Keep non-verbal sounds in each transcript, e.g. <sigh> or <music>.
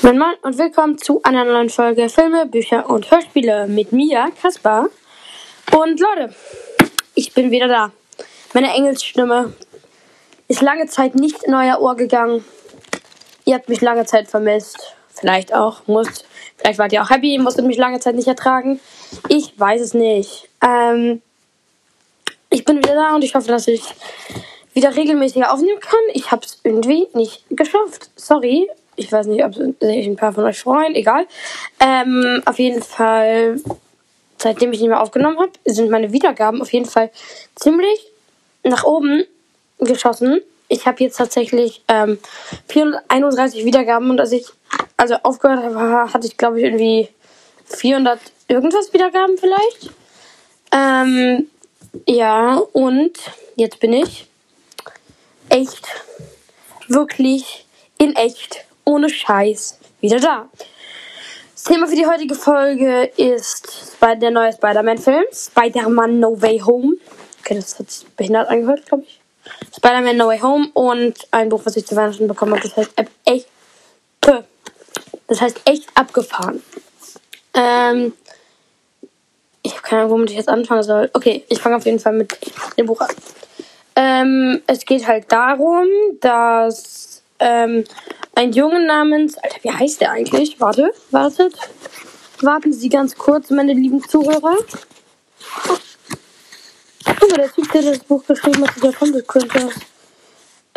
Moin Moin und willkommen zu einer neuen Folge Filme, Bücher und Hörspiele mit mir, Kaspar. Und Leute, ich bin wieder da. Meine Engelsstimme ist lange Zeit nicht in euer Ohr gegangen. Ihr habt mich lange Zeit vermisst. Vielleicht auch, musst. Vielleicht wart ihr auch happy, musstet mich lange Zeit nicht ertragen. Ich weiß es nicht. Ähm, ich bin wieder da und ich hoffe, dass ich wieder regelmäßiger aufnehmen kann. Ich habe es irgendwie nicht geschafft. Sorry. Ich weiß nicht, ob sich ein paar von euch freuen. Egal. Ähm, auf jeden Fall, seitdem ich nicht mehr aufgenommen habe, sind meine Wiedergaben auf jeden Fall ziemlich nach oben geschossen. Ich habe jetzt tatsächlich ähm, 431 Wiedergaben und als ich also aufgehört habe, hatte ich glaube ich irgendwie 400 irgendwas Wiedergaben vielleicht. Ähm, ja, und jetzt bin ich echt, wirklich in echt, ohne Scheiß, wieder da. Das Thema für die heutige Folge ist der neue Spider-Man-Film, Spider-Man No Way Home. Okay, das hat sich behindert angehört, glaube ich. Spider-Man No Way Home und ein Buch, was ich zu Weihnachten bekommen habe, das heißt echt, das heißt echt abgefahren. Ähm, ich habe keine Ahnung, womit ich jetzt anfangen soll. Okay, ich fange auf jeden Fall mit dem Buch an. Ähm, es geht halt darum, dass ähm, ein Junge namens, Alter, wie heißt der eigentlich? Warte, wartet. Warten Sie ganz kurz, meine lieben Zuhörer. Guck mal, der Typ, der das Buch geschrieben hat, der Comic Printer.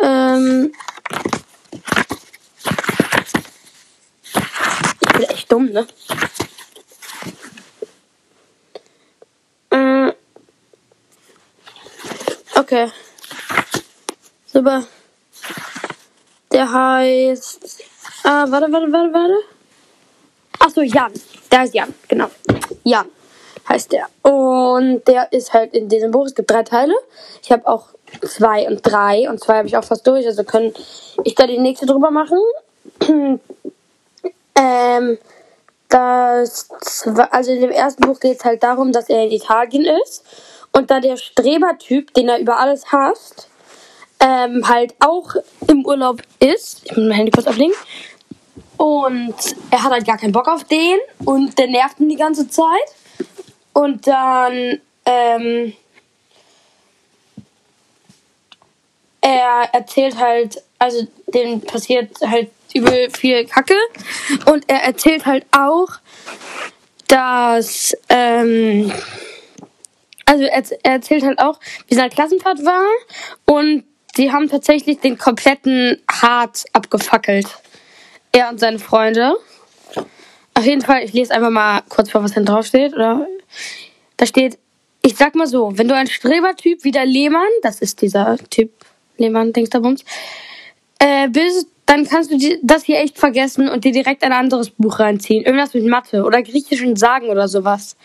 Ähm. Ich bin echt dumm, ne? Äh. Okay. Super. Der heißt. Ah, warte, warte, warte, warte. Achso, Jan. Der ist Jan, genau. Jan heißt der. Und der ist halt in diesem Buch. Es gibt drei Teile. Ich habe auch zwei und drei. Und zwei habe ich auch fast durch. Also können ich da die nächste drüber machen. <clears throat> ähm, das, also in dem ersten Buch geht es halt darum, dass er in Italien ist. Und da der Strebertyp, den er über alles hasst, ähm, halt auch im Urlaub ist. Ich muss mein Handy kurz ablegen. Und er hat halt gar keinen Bock auf den. Und der nervt ihn die ganze Zeit. Und dann, ähm, er erzählt halt, also dem passiert halt übel viel Kacke. Und er erzählt halt auch, dass, ähm, also er, er erzählt halt auch, wie seine Klassenfahrt war. Und die haben tatsächlich den kompletten Hart abgefackelt. Er und seine Freunde. Auf jeden Fall, ich lese einfach mal kurz vor, was da drauf steht, oder? Da steht, ich sag mal so, wenn du ein Strebertyp wie der Lehmann, das ist dieser Typ, Lehmann, Dingsterbums, äh, bist, dann kannst du das hier echt vergessen und dir direkt ein anderes Buch reinziehen. Irgendwas mit Mathe oder griechischen Sagen oder sowas.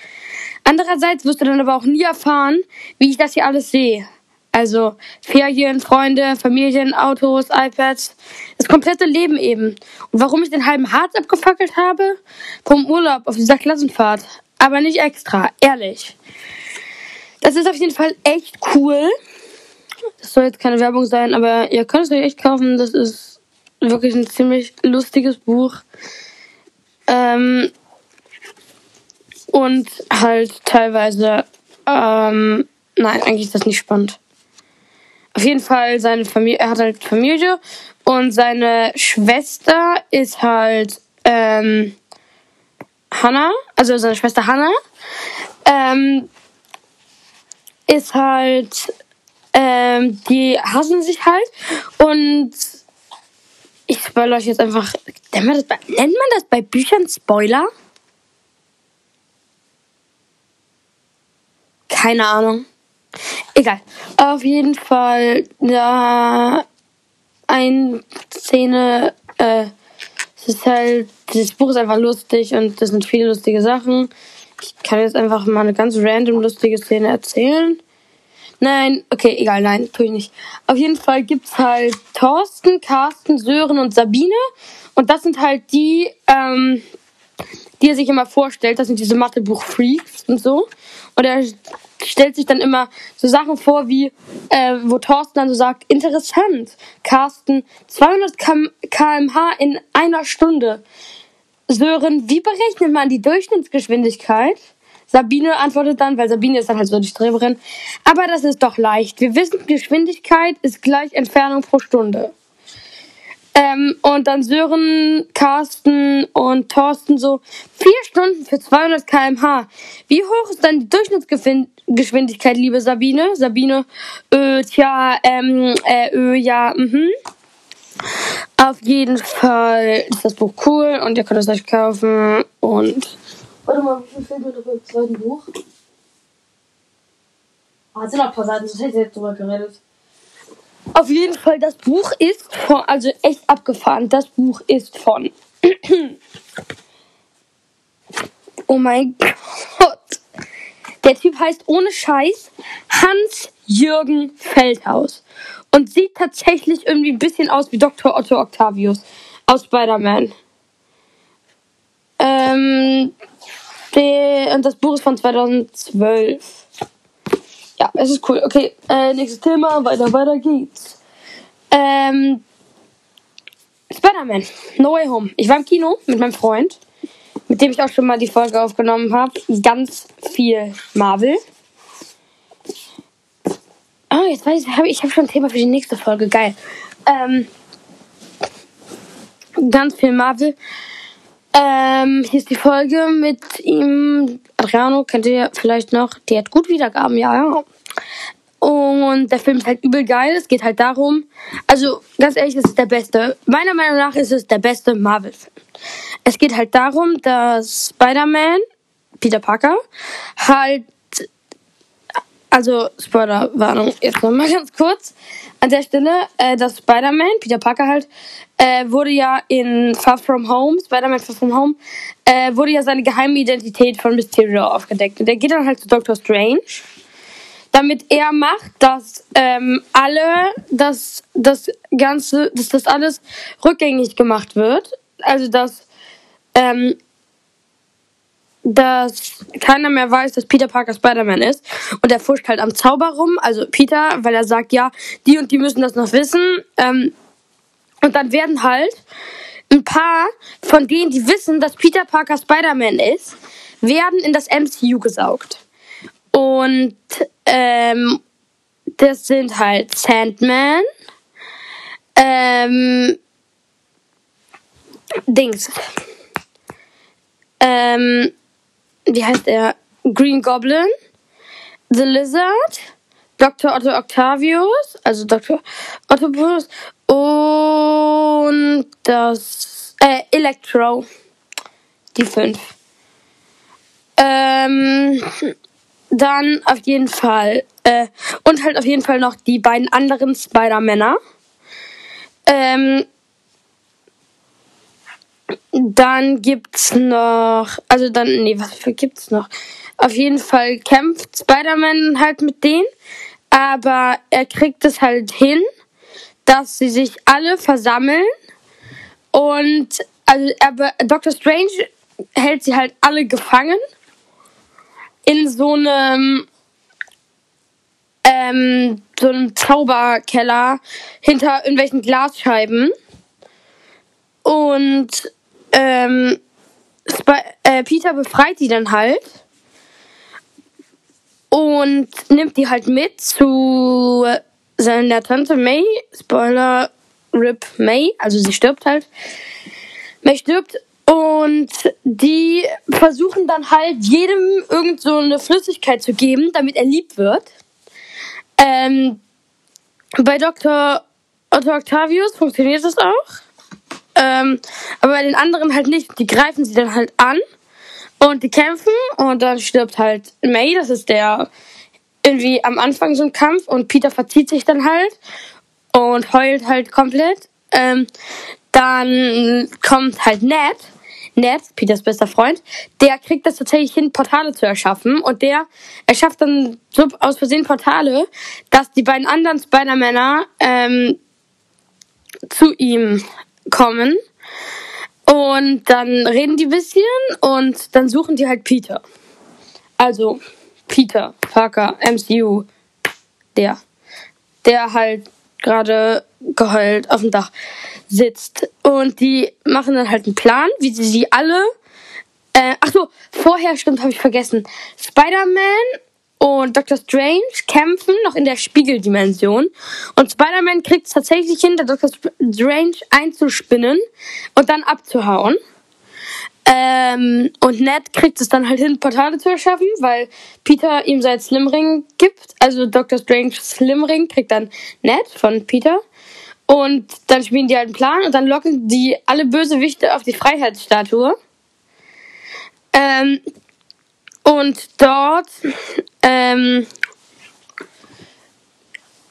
Andererseits wirst du dann aber auch nie erfahren, wie ich das hier alles sehe. Also Ferien, Freunde, Familien, Autos, iPads. Das komplette Leben eben. Und warum ich den halben Harz abgefackelt habe? Vom Urlaub auf dieser Klassenfahrt. Aber nicht extra, ehrlich. Das ist auf jeden Fall echt cool. Das soll jetzt keine Werbung sein, aber ihr könnt es euch echt kaufen. Das ist wirklich ein ziemlich lustiges Buch. Ähm, und halt teilweise, ähm, nein, eigentlich ist das nicht spannend. Auf jeden Fall, seine Familie, er hat halt Familie und seine Schwester ist halt ähm, Hannah, also seine Schwester Hannah, ähm, ist halt, ähm, die hassen sich halt und ich spoilere euch jetzt einfach, nennt man, das bei, nennt man das bei Büchern Spoiler? Keine Ahnung. Egal. Auf jeden Fall, ja, eine Szene, äh, es ist halt, das Buch ist einfach lustig und das sind viele lustige Sachen. Ich kann jetzt einfach mal eine ganz random lustige Szene erzählen. Nein, okay, egal, nein, tue ich nicht. Auf jeden Fall gibt's halt Thorsten, Carsten, Sören und Sabine. Und das sind halt die, ähm, die er sich immer vorstellt. Das sind diese Mathebuch-Freaks und so. Und er stellt sich dann immer so Sachen vor, wie, äh, wo Thorsten dann so sagt, interessant, Carsten, 200 kmh in einer Stunde. Sören, wie berechnet man die Durchschnittsgeschwindigkeit? Sabine antwortet dann, weil Sabine ist dann halt so die Streberin. Aber das ist doch leicht. Wir wissen, Geschwindigkeit ist gleich Entfernung pro Stunde. Ähm, und dann Sören, Carsten und Thorsten so, vier Stunden für 200 kmh. Wie hoch ist dann die Durchschnittsgeschwindigkeit, liebe Sabine? Sabine, äh, tja, ähm, äh, äh, ja, mhm. Auf jeden Fall ist das Buch cool und ihr könnt es euch kaufen und. Warte mal, wie viel fehlt mir noch im zweiten Buch? Ah, sind noch ein paar Seiten, sonst hätte ich jetzt drüber geredet. Auf jeden Fall, das Buch ist von, also echt abgefahren. Das Buch ist von. <clears throat> oh mein Gott. Der Typ heißt ohne Scheiß Hans-Jürgen Feldhaus. Und sieht tatsächlich irgendwie ein bisschen aus wie Dr. Otto Octavius aus Spider-Man. Ähm, und das Buch ist von 2012 ja, es ist cool. Okay, äh, nächstes Thema. Weiter, weiter geht's. Ähm, Spider-Man, No Way Home. Ich war im Kino mit meinem Freund, mit dem ich auch schon mal die Folge aufgenommen habe. Ganz viel Marvel. Oh, jetzt weiß ich, hab ich habe schon ein Thema für die nächste Folge. Geil. Ähm, ganz viel Marvel. Ähm, hier ist die Folge mit ihm. Adriano kennt ihr vielleicht noch. Die hat gut Wiedergaben, ja, ja. Und der Film ist halt übel geil. Es geht halt darum, also ganz ehrlich, das ist der beste. Meiner Meinung nach ist es der beste Marvel-Film. Es geht halt darum, dass Spider-Man, Peter Parker, halt, also Spoiler-Warnung, jetzt nochmal ganz kurz an der Stelle, äh, dass Spider-Man, Peter Parker halt, äh, wurde ja in Far From Home, Spider-Man Far From Home, äh, wurde ja seine geheime Identität von Mysterio aufgedeckt. Und der geht dann halt zu Doctor Strange, damit er macht, dass ähm, alle, dass das Ganze, dass das alles rückgängig gemacht wird. Also dass ähm, dass keiner mehr weiß, dass Peter Parker Spider-Man ist. Und er fuscht halt am Zauber rum, also Peter, weil er sagt, ja, die und die müssen das noch wissen. Ähm, und dann werden halt ein paar von denen, die wissen, dass Peter Parker Spider-Man ist, werden in das MCU gesaugt. Und ähm, das sind halt Sandman, ähm, Dings, ähm, wie heißt er? Green Goblin, The Lizard, Dr. Otto Octavius, also Dr. Octopus und das äh, Electro. Die fünf. Ähm, dann auf jeden Fall äh, und halt auf jeden Fall noch die beiden anderen Spider-Männer. Ähm, dann gibt's noch, also dann, nee, was für gibt's noch? Auf jeden Fall kämpft Spider-Man halt mit denen, aber er kriegt es halt hin, dass sie sich alle versammeln und also aber Doctor Strange hält sie halt alle gefangen in so einem ähm, so einem Zauberkeller hinter irgendwelchen Glasscheiben und ähm, äh, Peter befreit die dann halt und nimmt die halt mit zu seiner Tante May. Spoiler, Rip May, also sie stirbt halt. May stirbt und die versuchen dann halt jedem irgend so eine Flüssigkeit zu geben, damit er lieb wird. Ähm, bei Dr. Otto Octavius funktioniert das auch. Ähm, aber bei den anderen halt nicht. Die greifen sie dann halt an und die kämpfen und dann stirbt halt May, das ist der irgendwie am Anfang so ein Kampf und Peter verzieht sich dann halt und heult halt komplett. Ähm, dann kommt halt Ned, Ned, Peters bester Freund, der kriegt das tatsächlich hin, Portale zu erschaffen und der erschafft dann so aus Versehen Portale, dass die beiden anderen Spider-Männer ähm, zu ihm kommen. Und dann reden die bisschen und dann suchen die halt Peter. Also, Peter Parker, MCU. Der. Der halt gerade geheult auf dem Dach sitzt. Und die machen dann halt einen Plan, wie sie sie alle. Äh, ach so, vorher stimmt, habe ich vergessen. Spider-Man und Dr. Strange kämpfen noch in der Spiegeldimension. Und Spider-Man kriegt es tatsächlich hin, Dr. Strange einzuspinnen und dann abzuhauen. Ähm, und Ned kriegt es dann halt hin, Portale zu erschaffen, weil Peter ihm sein Slimring gibt. Also Dr. Strange Slimring kriegt dann Ned von Peter. Und dann spielen die halt einen Plan und dann locken die alle Bösewichte auf die Freiheitsstatue. Ähm, und dort ähm,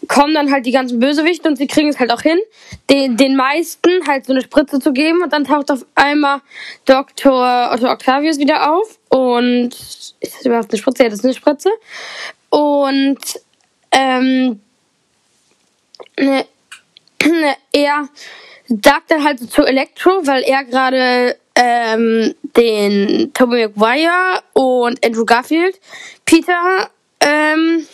kommen dann halt die ganzen Bösewichte und sie kriegen es halt auch hin, den, den meisten halt so eine Spritze zu geben und dann taucht auf einmal Dr. Otto Octavius wieder auf und ist das überhaupt eine Spritze? Ja, das ist eine Spritze. Und ähm, ne, ne, er sagt dann halt so zu Elektro, weil er gerade ähm, den Tobey Maguire und Andrew Garfield, Peter ähm,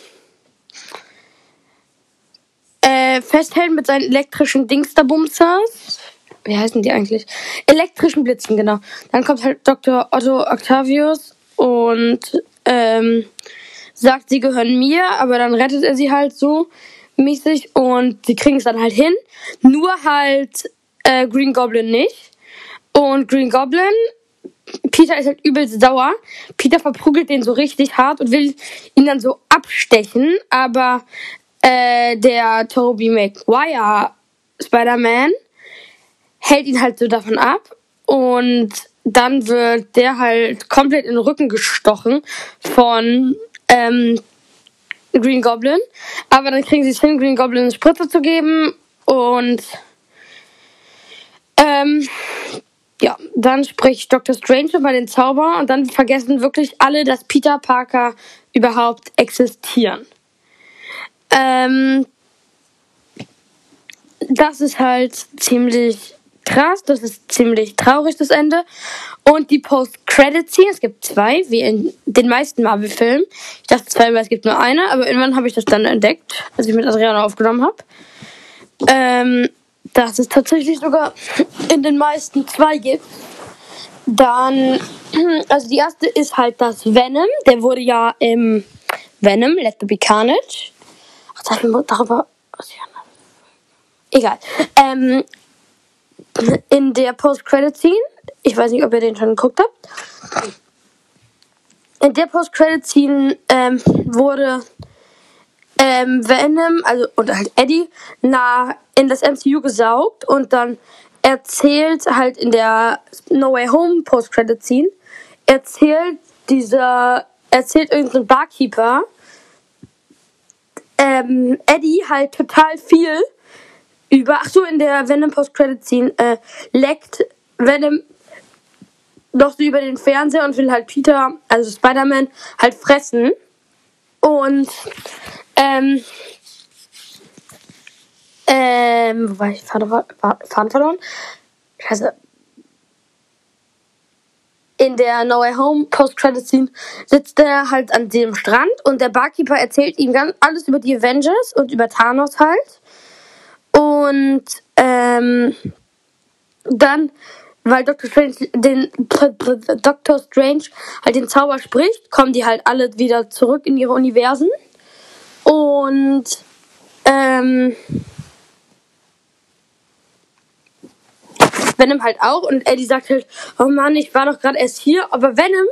äh, festhält mit seinen elektrischen Dingsterbumsers. Wie heißen die eigentlich? Elektrischen Blitzen, genau. Dann kommt halt Dr. Otto Octavius und ähm, sagt, sie gehören mir, aber dann rettet er sie halt so mäßig und sie kriegen es dann halt hin. Nur halt äh, Green Goblin nicht. Und Green Goblin, Peter ist halt übelst sauer. Peter verprügelt den so richtig hart und will ihn dann so abstechen, aber äh, der Tobey Maguire Spider-Man hält ihn halt so davon ab und dann wird der halt komplett in den Rücken gestochen von ähm, Green Goblin. Aber dann kriegen sie es hin, Green Goblin eine Spritze zu geben und ähm, ja, dann spricht Dr. Strange über den Zauber und dann vergessen wirklich alle, dass Peter Parker überhaupt existieren. Ähm, das ist halt ziemlich krass, das ist ziemlich traurig, das Ende. Und die Post-Credit-Scene, es gibt zwei, wie in den meisten Marvel-Filmen. Ich dachte zweimal, es gibt nur eine, aber irgendwann habe ich das dann entdeckt, als ich mit Adriana aufgenommen habe. Ähm, dass es tatsächlich sogar in den meisten zwei gibt. Dann, <clears throat> also die erste ist halt das Venom. Der wurde ja im Venom, Let the Be Carnage. Ach, darüber. Egal. Ähm, in der Post-Credit-Scene, ich weiß nicht, ob ihr den schon geguckt habt. In der Post-Credit-Scene ähm, wurde ähm, Venom, also und halt Eddie, nah in das MCU gesaugt und dann erzählt halt in der No Way Home Post-Credit-Scene, erzählt dieser, erzählt irgendein Barkeeper, ähm, Eddie halt total viel über, ach so, in der Venom Post-Credit-Scene, äh, leckt Venom noch so über den Fernseher und will halt Peter, also Spider-Man, halt fressen. Und ähm, ähm, wo war ich? Faden, verloren? Scheiße. In der No Way Home Post-Credit-Scene sitzt er halt an dem Strand und der Barkeeper erzählt ihm ganz alles über die Avengers und über Thanos halt. Und ähm, dann, weil Dr. Strange den Dr. Strange halt den Zauber spricht, kommen die halt alle wieder zurück in ihre Universen. Und ähm, Venom halt auch. Und Eddie sagt halt, oh Mann, ich war doch gerade erst hier, aber Venom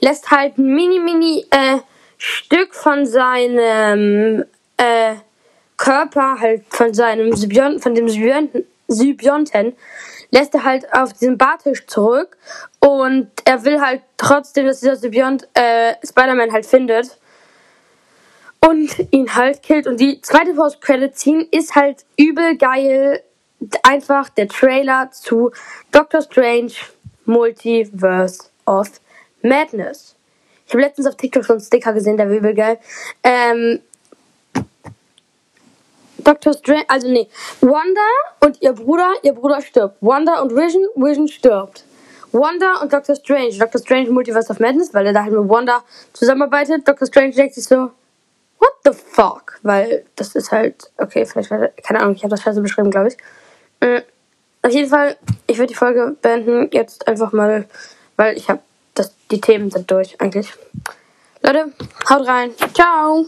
lässt halt ein mini mini äh, Stück von seinem äh, Körper halt von seinem Sybionten, von dem Sybionten, Sybionten lässt er halt auf diesen Bartisch zurück. Und er will halt trotzdem, dass dieser Sybiont äh, Spider-Man halt findet und ihn halt killt. Und die zweite Post-Credit-Scene ist halt übel geil. Einfach der Trailer zu Doctor Strange Multiverse of Madness. Ich habe letztens auf TikTok so einen Sticker gesehen, der war übel geil. Ähm, Doctor Strange, also nee, Wanda und ihr Bruder, ihr Bruder stirbt. Wanda und Vision, Vision stirbt. Wanda und Doctor Strange. Doctor Strange Multiverse of Madness, weil er da halt mit Wanda zusammenarbeitet. Doctor Strange denkt sich so, the fuck? Weil das ist halt, okay, vielleicht, keine Ahnung, ich habe das scheiße beschrieben, glaube ich. Mhm. Auf jeden Fall, ich würde die Folge beenden, jetzt einfach mal, weil ich habe, die Themen sind durch eigentlich. Leute, haut rein. Ciao.